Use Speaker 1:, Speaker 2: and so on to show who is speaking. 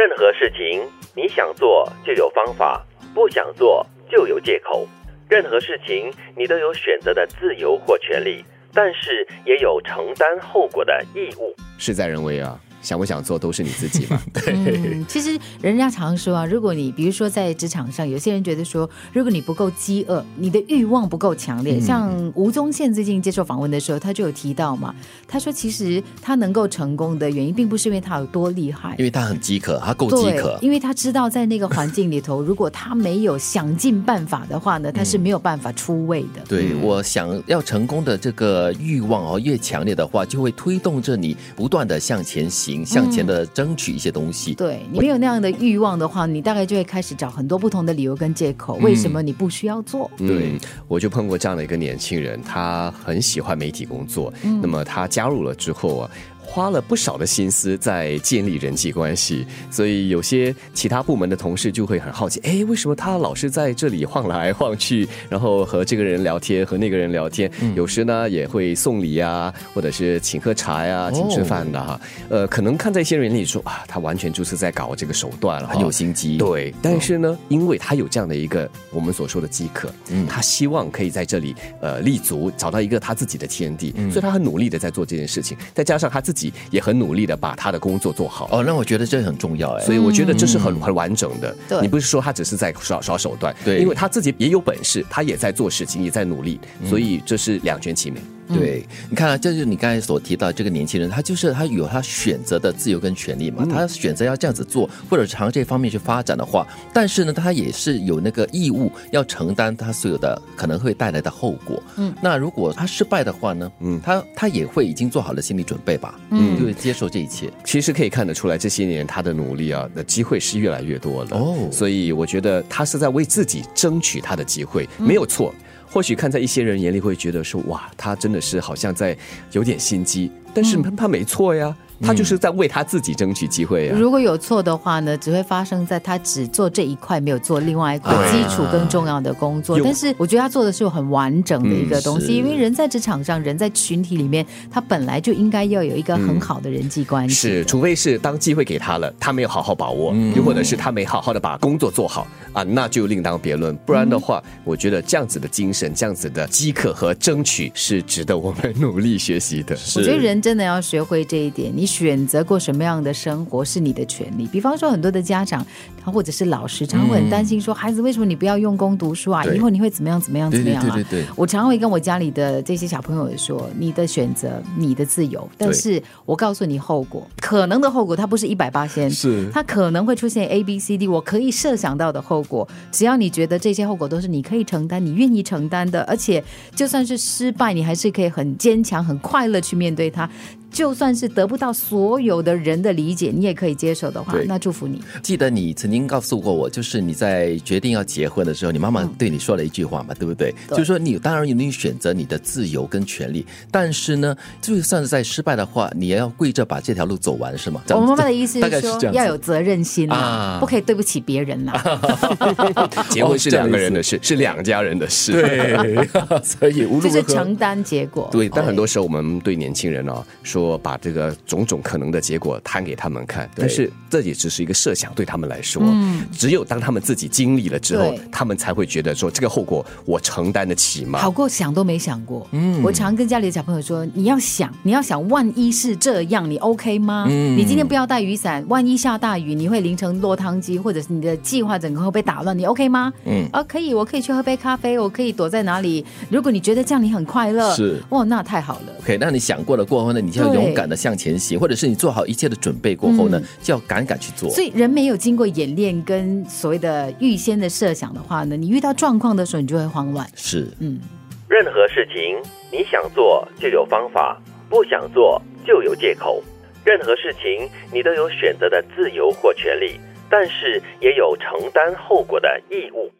Speaker 1: 任何事情你想做就有方法，不想做就有借口。任何事情你都有选择的自由或权利，但是也有承担后果的义务。
Speaker 2: 事在人为啊。想不想做都是你自己嘛。对，
Speaker 3: 嗯，其实人家常说啊，如果你比如说在职场上，有些人觉得说，如果你不够饥饿，你的欲望不够强烈，像吴宗宪最近接受访问的时候，他就有提到嘛，他说其实他能够成功的原因，并不是因为他有多厉害，
Speaker 4: 因为他很饥渴，他够饥渴，
Speaker 3: 因为他知道在那个环境里头，如果他没有想尽办法的话呢，他是没有办法出位的。
Speaker 4: 对，我想要成功的这个欲望哦，越强烈的话，就会推动着你不断的向前行。向前的争取一些东西，
Speaker 3: 对你没有那样的欲望的话，你大概就会开始找很多不同的理由跟借口，为什么你不需要做？
Speaker 2: 对，我就碰过这样的一个年轻人，他很喜欢媒体工作，那么他加入了之后啊。花了不少的心思在建立人际关系，所以有些其他部门的同事就会很好奇，哎，为什么他老是在这里晃来晃去，然后和这个人聊天，和那个人聊天，有时呢也会送礼啊，或者是请喝茶呀，请吃饭的哈。呃，可能看在一些人眼里说啊，他完全就是在搞这个手段了，
Speaker 4: 很有心机。
Speaker 2: 对，但是呢，因为他有这样的一个我们所说的饥渴，嗯，他希望可以在这里呃立足，找到一个他自己的天地，所以他很努力的在做这件事情，再加上他自己。也很努力的把他的工作做好。
Speaker 4: 哦，那我觉得这很重要哎，
Speaker 2: 所以我觉得这是很很完整的。你不是说他只是在耍耍手段，
Speaker 4: 对，
Speaker 2: 因为他自己也有本事，他也在做事情，也在努力，所以这是两全其美。
Speaker 4: 对，你看啊，这就是你刚才所提到这个年轻人，他就是他有他选择的自由跟权利嘛，他选择要这样子做，或者朝这方面去发展的话，但是呢，他也是有那个义务要承担他所有的可能会带来的后果。嗯，那如果他失败的话呢？嗯，他他也会已经做好了心理准备吧？嗯，就会接受这一切。
Speaker 2: 其实可以看得出来，这些年他的努力啊，的机会是越来越多了。哦，所以我觉得他是在为自己争取他的机会，没有错。或许看在一些人眼里会觉得说，哇，他真的是好像在有点心机，但是他没错呀。他就是在为他自己争取机会啊！
Speaker 3: 如果有错的话呢，只会发生在他只做这一块，没有做另外一块基础更重要的工作。但是我觉得他做的是很完整的一个东西，因为人在职场上，人在群体里面，他本来就应该要有一个很好的人际关系。
Speaker 2: 是，除非是当机会给他了，他没有好好把握，又或者是他没好好的把工作做好啊，那就另当别论。不然的话，我觉得这样子的精神，这样子的饥渴和争取，是值得我们努力学习的。
Speaker 3: 我觉得人真的要学会这一点，你。选择过什么样的生活是你的权利。比方说，很多的家长，他或者是老师，常会很担心说，孩子为什么你不要用功读书啊？以后你会怎么样怎么样怎么样啊？
Speaker 4: 对对对。
Speaker 3: 我常会跟我家里的这些小朋友说，你的选择，你的自由。但是我告诉你后果，可能的后果，它不是一百八千，
Speaker 2: 是
Speaker 3: 它可能会出现 A B C D，我可以设想到的后果。只要你觉得这些后果都是你可以承担，你愿意承担的，而且就算是失败，你还是可以很坚强、很快乐去面对它。就算是得不到所有的人的理解，你也可以接受的话，那祝福你。
Speaker 4: 记得你曾经告诉过我，就是你在决定要结婚的时候，你妈妈对你说了一句话嘛，对不对？就是说你当然有你选择你的自由跟权利，但是呢，就算是在失败的话，你也要跪着把这条路走完，是吗？
Speaker 3: 我妈妈的意思是说要有责任心啊，不可以对不起别人啦。
Speaker 2: 结婚是两个人的事，是两家人的事。
Speaker 4: 对，所以无论
Speaker 3: 就是承担结果。
Speaker 2: 对，但很多时候我们对年轻人哦说。说把这个种种可能的结果摊给他们看，但是这也只是一个设想，对他们来说，只有当他们自己经历了之后，他们才会觉得说这个后果我承担得起吗？
Speaker 3: 好过想都没想过。嗯，我常跟家里的小朋友说，你要想，你要想，万一是这样，你 OK 吗？嗯，你今天不要带雨伞，万一下大雨，你会淋成落汤鸡，或者是你的计划整个会被打乱，你 OK 吗？嗯，啊，可以，我可以去喝杯咖啡，我可以躲在哪里？如果你觉得这样你很快乐，
Speaker 4: 是
Speaker 3: 哇，那太好了。
Speaker 4: OK，那你想过了过后呢？你就要。勇敢的向前行，或者是你做好一切的准备过后呢，就要敢敢去做。
Speaker 3: 所以人没有经过演练跟所谓的预先的设想的话呢，你遇到状况的时候，你就会慌乱。
Speaker 4: 是，嗯，
Speaker 1: 任何事情你想做就有方法，不想做就有借口。任何事情你都有选择的自由或权利，但是也有承担后果的义务。